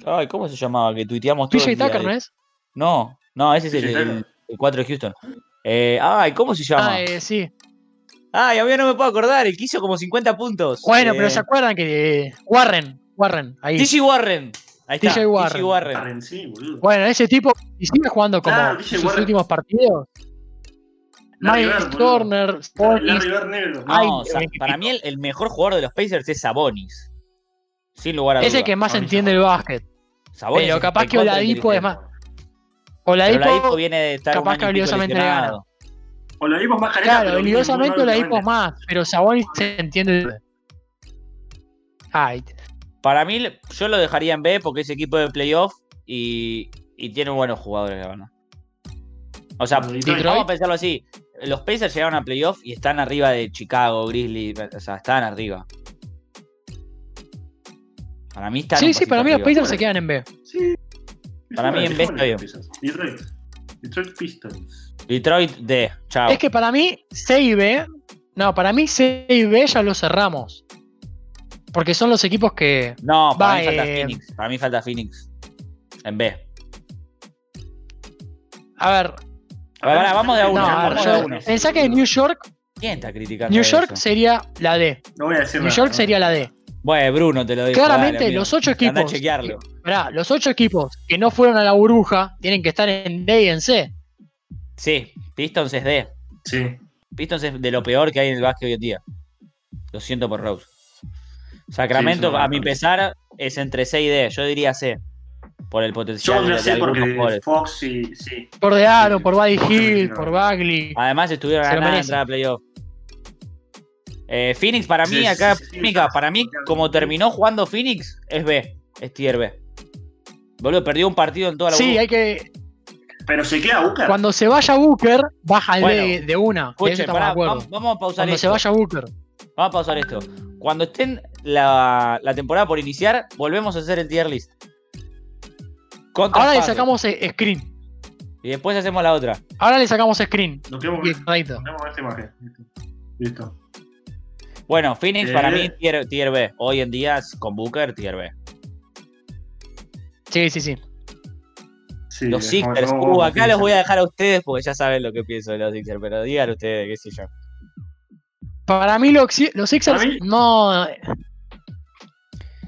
ay, ¿cómo se llamaba? Que tuiteamos todo PJ Tucker, ¿no es? No, no, ese es el, el, el 4 de Houston. Eh, ay, ¿cómo se llama? Ah, eh, sí. Ay, a mí no me puedo acordar, el que hizo como 50 puntos. Bueno, Eh, pero ¿se acuerdan que eh, Warren, Warren, ahí. TJ Warren. Ahí está, TJ Warren. Warren. Warren, sí, boludo. Bueno, ese tipo, y sigue jugando como sus Warren. últimos partidos. Larry Miles Bird. Turner, Bird negro. Ay, No, o sea, eh, para mí el, el mejor jugador de los Pacers es Sabonis. Sin lugar a es dudas. el que más Sabonis, entiende el básquet. Sabonis pero es capaz que Oladipo es inteligente. Más- Pero Oladipo, Oladipo viene de estar capaz un año que y pico habilidosamente le gana. O la dimos más careta, claro, pero habilidosamente es últimamente. más, pero Sabonis se entiende. Ay, Para mí, yo lo dejaría en B porque es equipo de playoff y, y tiene buenos jugadores, la verdad. O sea, Detroit. vamos a pensarlo así. Los Pacers llegaron a playoff y están arriba de Chicago, Grizzly, o sea, están arriba. Para mí están sí, sí, para mí los. Pacers se quedan en B. Sí. Para mí en B está bien. Detroit. Detroit Pistons. Detroit D, chao. Es que para mí C y B, no, para mí C y B ya lo cerramos. Porque son los equipos que No, para Va, mí falta eh, Phoenix. Para mí falta Phoenix. En B. A ver, A ver, pará, vamos de a uno. no, a ver, vamos yo- de a uno. pensá que New York, ¿Quién está criticando New eso? York sería la D. No voy a decir New nada, York no. sería la D. Bueno, Bruno te lo digo. Claramente, dale, los ocho Andá a equipos. chequearlo. Pará, los ocho equipos que no fueron a la burbuja tienen que estar en D y en C. Sí, Pistons es D. Sí. Pistons es de lo peor que hay en el básquet hoy en día. Lo siento por Rose. Sacramento, Sí, a mi pesar, es entre C y D. Yo diría C. Por el Yo potencial pondría de, C algunos porque jugadores. Fox sí, sí. Por Deano, por Buddy Hill, por Bagley. Además, estuvieron ganando merece. entrar a playoff. Eh, Phoenix, para mí, Sí, acá, sí, sí, Mica, sí, para mí, como terminó jugando Phoenix, es B. Es tier B. Boludo, perdió un partido en toda la Sí, hay que. Pero se queda Booker. Cuando se vaya Booker, baja el Bueno, D de una. Pará, acuerdo. vamos, vamos a pausar Cuando esto. se vaya Booker. Vamos a pausar esto. Cuando estén la, la temporada por iniciar, volvemos a hacer el tier list. Ahora le sacamos eh, screen. Y después hacemos la otra. Ahora le sacamos screen. Nos quedamos Y con correcto. nos quedamos con esta imagen. Listo. Listo. Bueno, Phoenix Eh. para mí tier, tier B. Hoy en día con Booker, tier B. Sí, sí, sí. Sí, Los Sixers. Uh, acá los voy a dejar a ustedes porque ya saben lo que pienso de los Sixers. Pero digan ustedes, qué sé yo. Para mí los, los Sixers mí- no.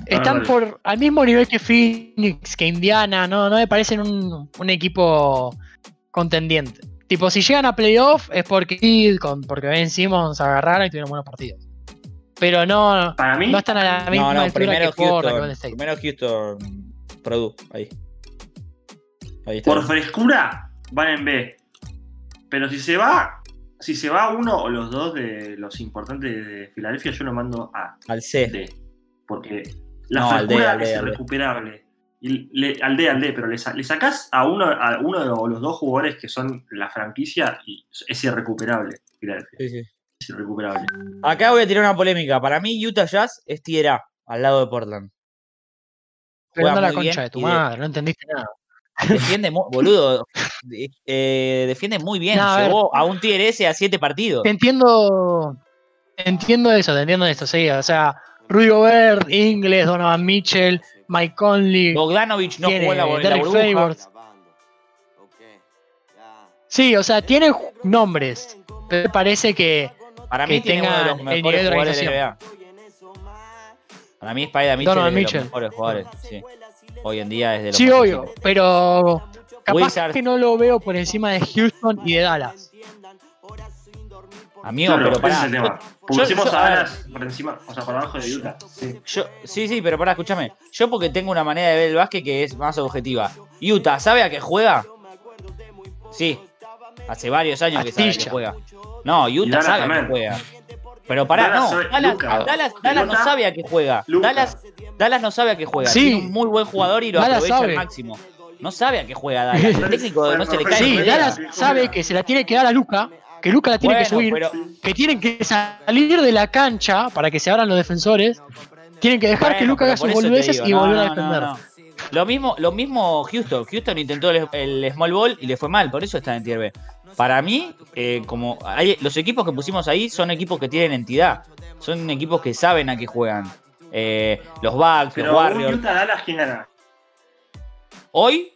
Están dale. por al mismo nivel que Phoenix, que Indiana, no, no me parecen un, un equipo contendiente. Tipo, si llegan a playoff es porque, con, porque Ben Simmons agarraron y tuvieron buenos partidos. Pero no, Para mí, no están a la misma No, no, altura primero que Portland, Houston. Golden State. Primero Houston. Ahí. Ahí está. por frescura, van en B. Pero si se va, si se va uno o los dos de los importantes de Filadelfia, yo lo mando a Al C. D. Porque la No, al D, frescura al D, es irrecuperable. Y le- al D, al D, pero le, sa- le sacás a uno, a uno de los, los dos jugadores que son la franquicia y es irrecuperable. Filadelfia. Sí, sí. Es irrecuperable. Acá voy a tirar una polémica. Para mí, Utah Jazz es tier A, al lado de Portland. Pero juega la concha de tu de- madre, no entendiste nada. Defiende, boludo. eh, defiende muy bien. No, a ver. Llegó a un tier S a 7 partidos. Te entiendo. Entiendo eso, te entiendo esto, sí. O sea, Rudy Gobert, Ingles, Donovan Mitchell, Mike Conley. Bogdanovich no tiene jugó en la, Derek. Favors. Sí, o sea, tiene nombres. Pero me parece que Para que mí tiene uno de los mejores jugadores de. NBA. Para mí Spider Mitchell Donovan es de Mitchell. los mejores jugadores. Sí. Hoy en día es de los Sí, mejores. obvio, pero capaz Wizards. que no lo veo por encima de Houston y de Dallas. Amigo, Claro, pero ese pará. es el tema. yo- Pusimos yo- a. Dallas por encima, o sea, por abajo de Utah. Sí. Yo, sí, sí, pero pará, escúchame. Yo porque tengo una manera de ver el básquet que es más objetiva. Utah, ¿sabe a qué juega? Sí. Hace varios años que sabe Astilla. juega. No, Utah Dallas sabe a qué también. juega. Pero pará, Dallas no. Dallas. Dallas- Dallas no sabe a qué juega. Dallas, Dallas no sabe a qué juega. Sí. Tiene un muy buen jugador y lo Dallas aprovecha al sabe. máximo. No sabe a qué juega Dallas. El técnico no se le cae Sí. Dallas sabe que se la tiene que dar a Luca, que Luca la tiene que subir, pero- que tienen que salir de la cancha para que se abran los defensores. Tienen que dejar que Luca haga sus boludeces digo, y no, volver a no, no, defender. no. Lo mismo, lo mismo Houston. Houston intentó el, el small ball y le fue mal, por eso está en tier B. Para mí, eh, como hay, los equipos que pusimos ahí son equipos que tienen entidad. Son equipos que saben a qué juegan. Eh, los Bucks, Pero los Warriors. Utah Dallas, ¿quién gana? Hoy,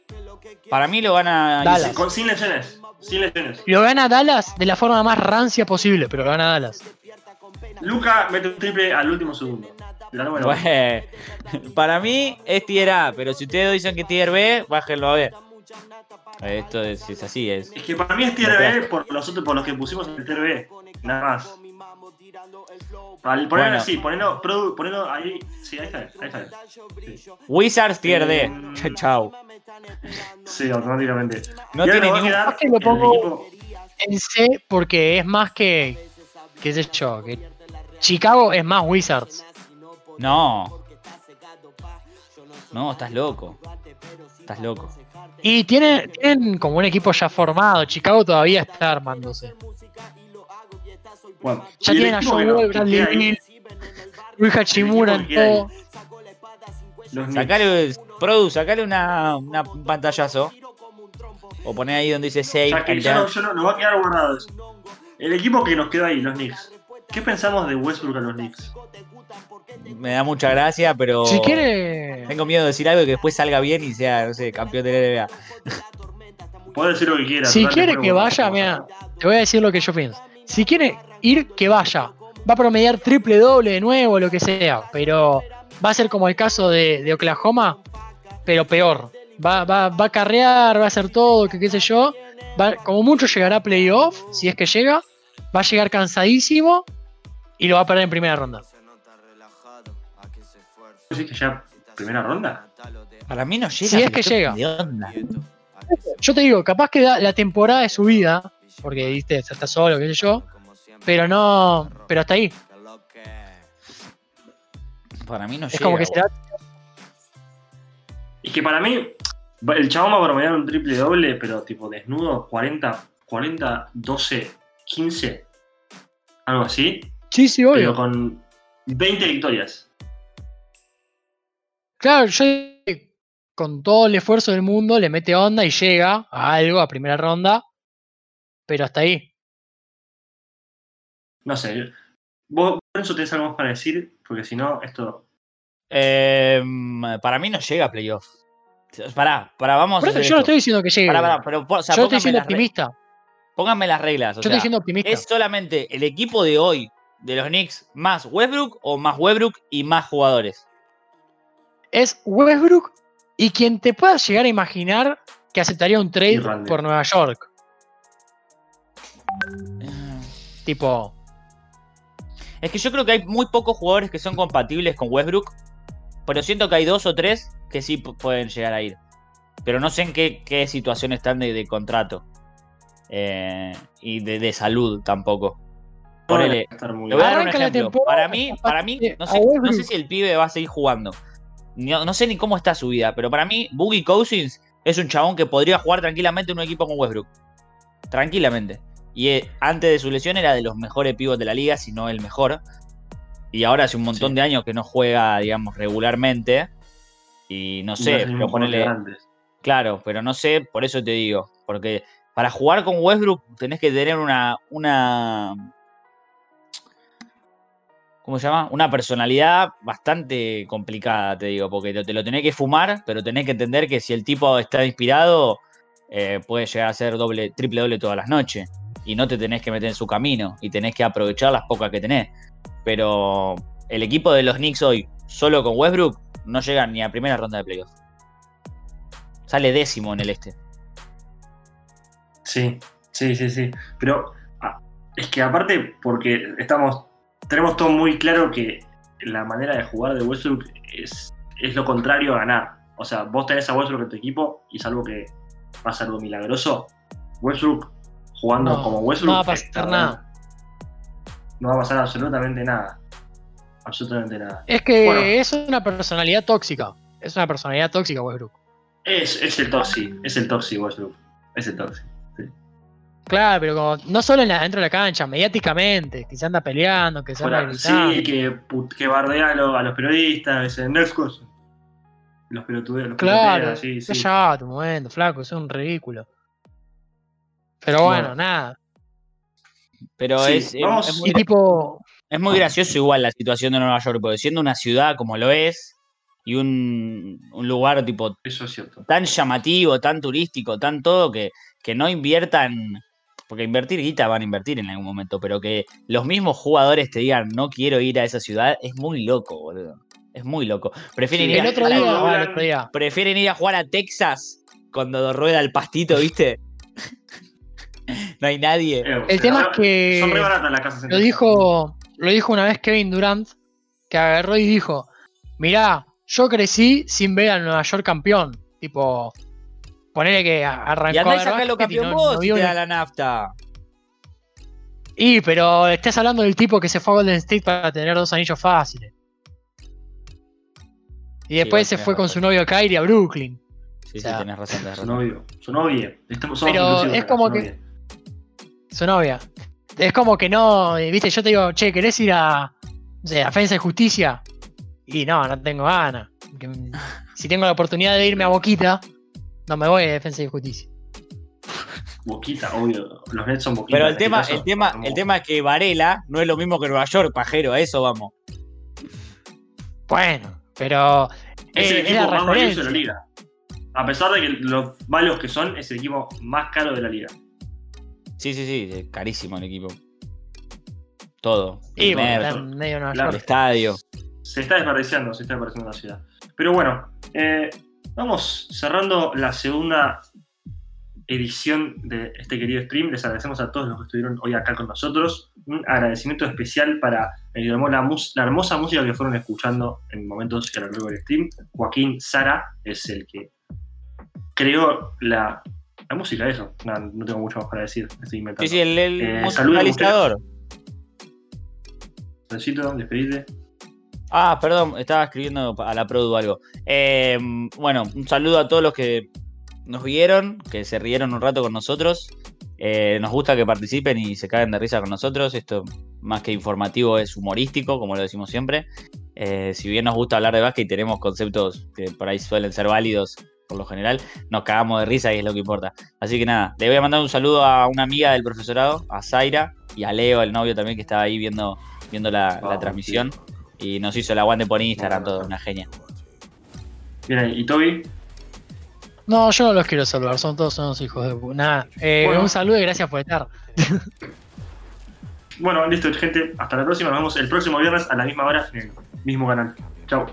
para mí lo gana Dallas. Con, sin lesiones. Sin lesiones. Lo gana Dallas de la forma más rancia posible, pero lo gana Dallas. Luca mete un triple al último segundo. La número uno. Bueno, para mí es tier A, pero si ustedes dicen que tier B, bájenlo a B. Esto es, es así, es. Es que para mí es tier B por los otros, por los que pusimos en el tier B. Nada más. Para el- ponerlo Bueno. así, ponerlo, produ- ponerlo ahí. Sí, ahí está, bien, ahí está. bien. Sí, Wizards tier D. Mm. Chau. Sí, automáticamente. No tiene ningún- Es que lo pongo- En C porque es más que, qué sé yo, que Chicago es más Wizards. No. No, estás loco. Estás loco. Y tienen, tienen como un equipo ya formado. Chicago todavía está armándose. Bueno, Ya tienen a no- Wall, Bradley Beal, Luis Hachimura en todo. Sacale, Produ, sacale una, una- un pantallazo. O poné ahí donde dice O save sea que no, no, nos va a quedar guardado eso. El equipo que nos quedó ahí, los Knicks. ¿Qué pensamos de Westbrook a los Knicks? Me da mucha gracia, pero. Si quiere. Tengo miedo de decir algo y que después salga bien y sea, no sé, campeón de la NBA. Puede decir lo que quiera. Si quiere que vaya, mira, te voy a decir lo que yo pienso. Si quiere ir, que vaya. va a promediar triple doble de nuevo, lo que sea, pero va a ser como el caso de, de Oklahoma, pero peor. Va, va, va a carrear, va a hacer todo, que qué sé yo. Va- como mucho llegará a playoff, si es que llega. Va a llegar cansadísimo y lo va a perder en primera ronda. ¿Decís que ya primera ronda? Para mí no llega. Si es pero que llega. de onda. Yo te digo, capaz que da la temporada de su vida, porque viste, está solo, qué sé yo, pero no, pero hasta ahí. Para mí no Es llega. como que será Es que para mí, el chabón va a promediar un triple doble, pero tipo desnudo, 40, 40, 12, 15, algo así, Sí, sí, pero obvio. con 20 victorias. Claro, yo con todo el esfuerzo del mundo le mete onda y llega a algo, a primera ronda, pero hasta ahí. No sé, vos por eso tenés algo más para decir, porque si no, esto... Eh, para mí no llega a playoff. Pará, pará, vamos Por a eso yo no esto. estoy diciendo que llegue. Pará, pará, pero, o sea, yo estoy siendo optimista. Pónganme las reglas. o Yo sea, estoy siendo optimista. ¿Es solamente el equipo de hoy de los Knicks más Westbrook o más Westbrook y más jugadores? Es Westbrook y quien te pueda llegar a imaginar que aceptaría un trade por Nueva York. Eh, Tipo, Es que yo creo que hay muy pocos jugadores que son compatibles con Westbrook, pero siento que hay dos o tres que sí pu- pueden llegar a ir. Pero no sé en qué, qué situación están de, de contrato. Eh, y de, de salud tampoco. Ponele, Le voy a dar un ejemplo. Para mí, para mí no sé si el pibe va a seguir jugando. No, no sé ni cómo está su vida, pero para mí, Boogie Cousins es un chabón que podría jugar tranquilamente en un equipo con Westbrook. Tranquilamente. Y eh, antes de su lesión era de los mejores pibos de la liga, si no el mejor. Y ahora hace un montón Sí. de años que no juega, digamos, regularmente. Y no no sé, el pero ponele. Claro, pero no sé, por eso te digo. Porque para jugar con Westbrook tenés que tener una. una ¿Cómo se llama? Una personalidad bastante complicada, te digo, porque te, lo tenés que fumar, pero tenés que entender que si el tipo está inspirado, eh, puede llegar a ser doble, triple doble todas las noches. Y no te tenés que meter en su camino, y tenés que aprovechar las pocas que tenés. Pero el equipo de los Knicks hoy, solo con Westbrook, no llega ni a primera ronda de playoff. Sale décimo en el este. Sí, sí, sí, sí. Pero ah, es que aparte, porque estamos, tenemos todo muy claro que la manera de jugar de Westbrook es, es lo contrario a ganar. O sea, vos tenés a Westbrook en tu equipo y salvo que pasa algo milagroso, Westbrook jugando No, como Westbrook. no va a pasar nada. No va a pasar absolutamente nada. Absolutamente nada. es que Bueno. es una personalidad tóxica. Es una personalidad tóxica, Westbrook. Es, es el Toxi, es el Toxi Westbrook. Es el Toxi. Claro, pero como- no solo en la- dentro de la cancha, mediáticamente, que se anda peleando, que se anda sí, que, put- que bardea a, los- a los periodistas, dice, next question. Los pelotudeos, los Claro, peloteas, sí, sí. ya tu momento, flaco, es un ridículo. Pero bueno, Bueno. nada. Pero Sí, es, es- vamos- es muy, tipo, es muy gracioso igual la situación de Nueva York, porque siendo una ciudad como lo es, y un, un lugar tipo Eso es cierto. tan llamativo, tan turístico, tan todo, que, que no inviertan, porque invertir guita van a invertir en algún momento, pero que los mismos jugadores te digan no quiero ir a esa ciudad, es muy loco, boludo. Es muy loco. Prefieren, Sí, ir, el a, otro a la- día, día. prefieren ir a jugar a Texas cuando rueda el pastito, ¿viste? no hay nadie. Eh, El tema es que Son re baratas las casas en Lo dijo, lo dijo una vez Kevin Durant, que agarró y dijo, mirá, yo crecí sin ver al Nueva York campeón. Tipo, ponele que arrancó Y andá a y y campeón no- vos no te da la nafta. Y, pero estás hablando del tipo que se fue a Golden State para tener dos anillos fáciles. Y después se fue con su novio Kyrie a Brooklyn. Sí, O sea, sí, tenés razón, tenés Su razón. novio. Su novia. Estamos, Pero es acá, como su que- novia. Su novia. Es como que no, eh, viste, yo te digo, che, ¿querés ir a, no sé, a Defensa y Justicia? Y no, no tengo ganas. Si tengo la oportunidad de irme a Boquita, no me voy a Defensa y Justicia. Boquita, obvio. Los Nets son boquita. Pero el tema, el tema, el tema es que Varela no es lo mismo que Nueva York, pajero, a eso vamos. Bueno, pero Es el eh, equipo más valioso de la liga. A pesar de que los malos que son, es el equipo más caro de la liga. Sí, sí, sí, es carísimo el equipo. todo. Y El bueno, medio de Nueva Claro. el York. estadio. Se está desperdiciando, se está desperdiciando la ciudad. Pero bueno, eh, vamos cerrando la segunda edición de este querido stream. Les agradecemos a todos los que estuvieron hoy acá con nosotros. Un agradecimiento especial para el que la, hermosa música que fueron escuchando en momentos a lo largo del stream. Joaquín Sara es el que creó la, la música, eso. No, no tengo mucho más para decir. Estoy inventando. Sí, sí, el, el Eh, musicalizador. Despedite. Ah, perdón, estaba escribiendo a la Produ algo. Eh, bueno, un saludo a todos los que nos vieron, que se rieron un rato con nosotros. Eh, nos gusta que participen y se caguen de risa con nosotros. Esto, más que informativo, es humorístico, como lo decimos siempre. Eh, si bien nos gusta hablar de básquet y tenemos conceptos que por ahí suelen ser válidos por lo general, nos cagamos de risa y es lo que importa. Así que nada, le voy a mandar un saludo a una amiga del profesorado, a Zaira, y a Leo, el novio también, que estaba ahí viendo, viendo la, transmisión. Y nos hizo el aguante por Instagram, todo, una genia. Bien ahí. ¿Y Toby? No, yo no los quiero saludar, son todos unos hijos de pu- Nada, eh, Bueno. un saludo y gracias por estar. Bueno, listo, gente. Hasta la próxima. Nos vemos el próximo viernes a la misma hora en el mismo canal. Chao.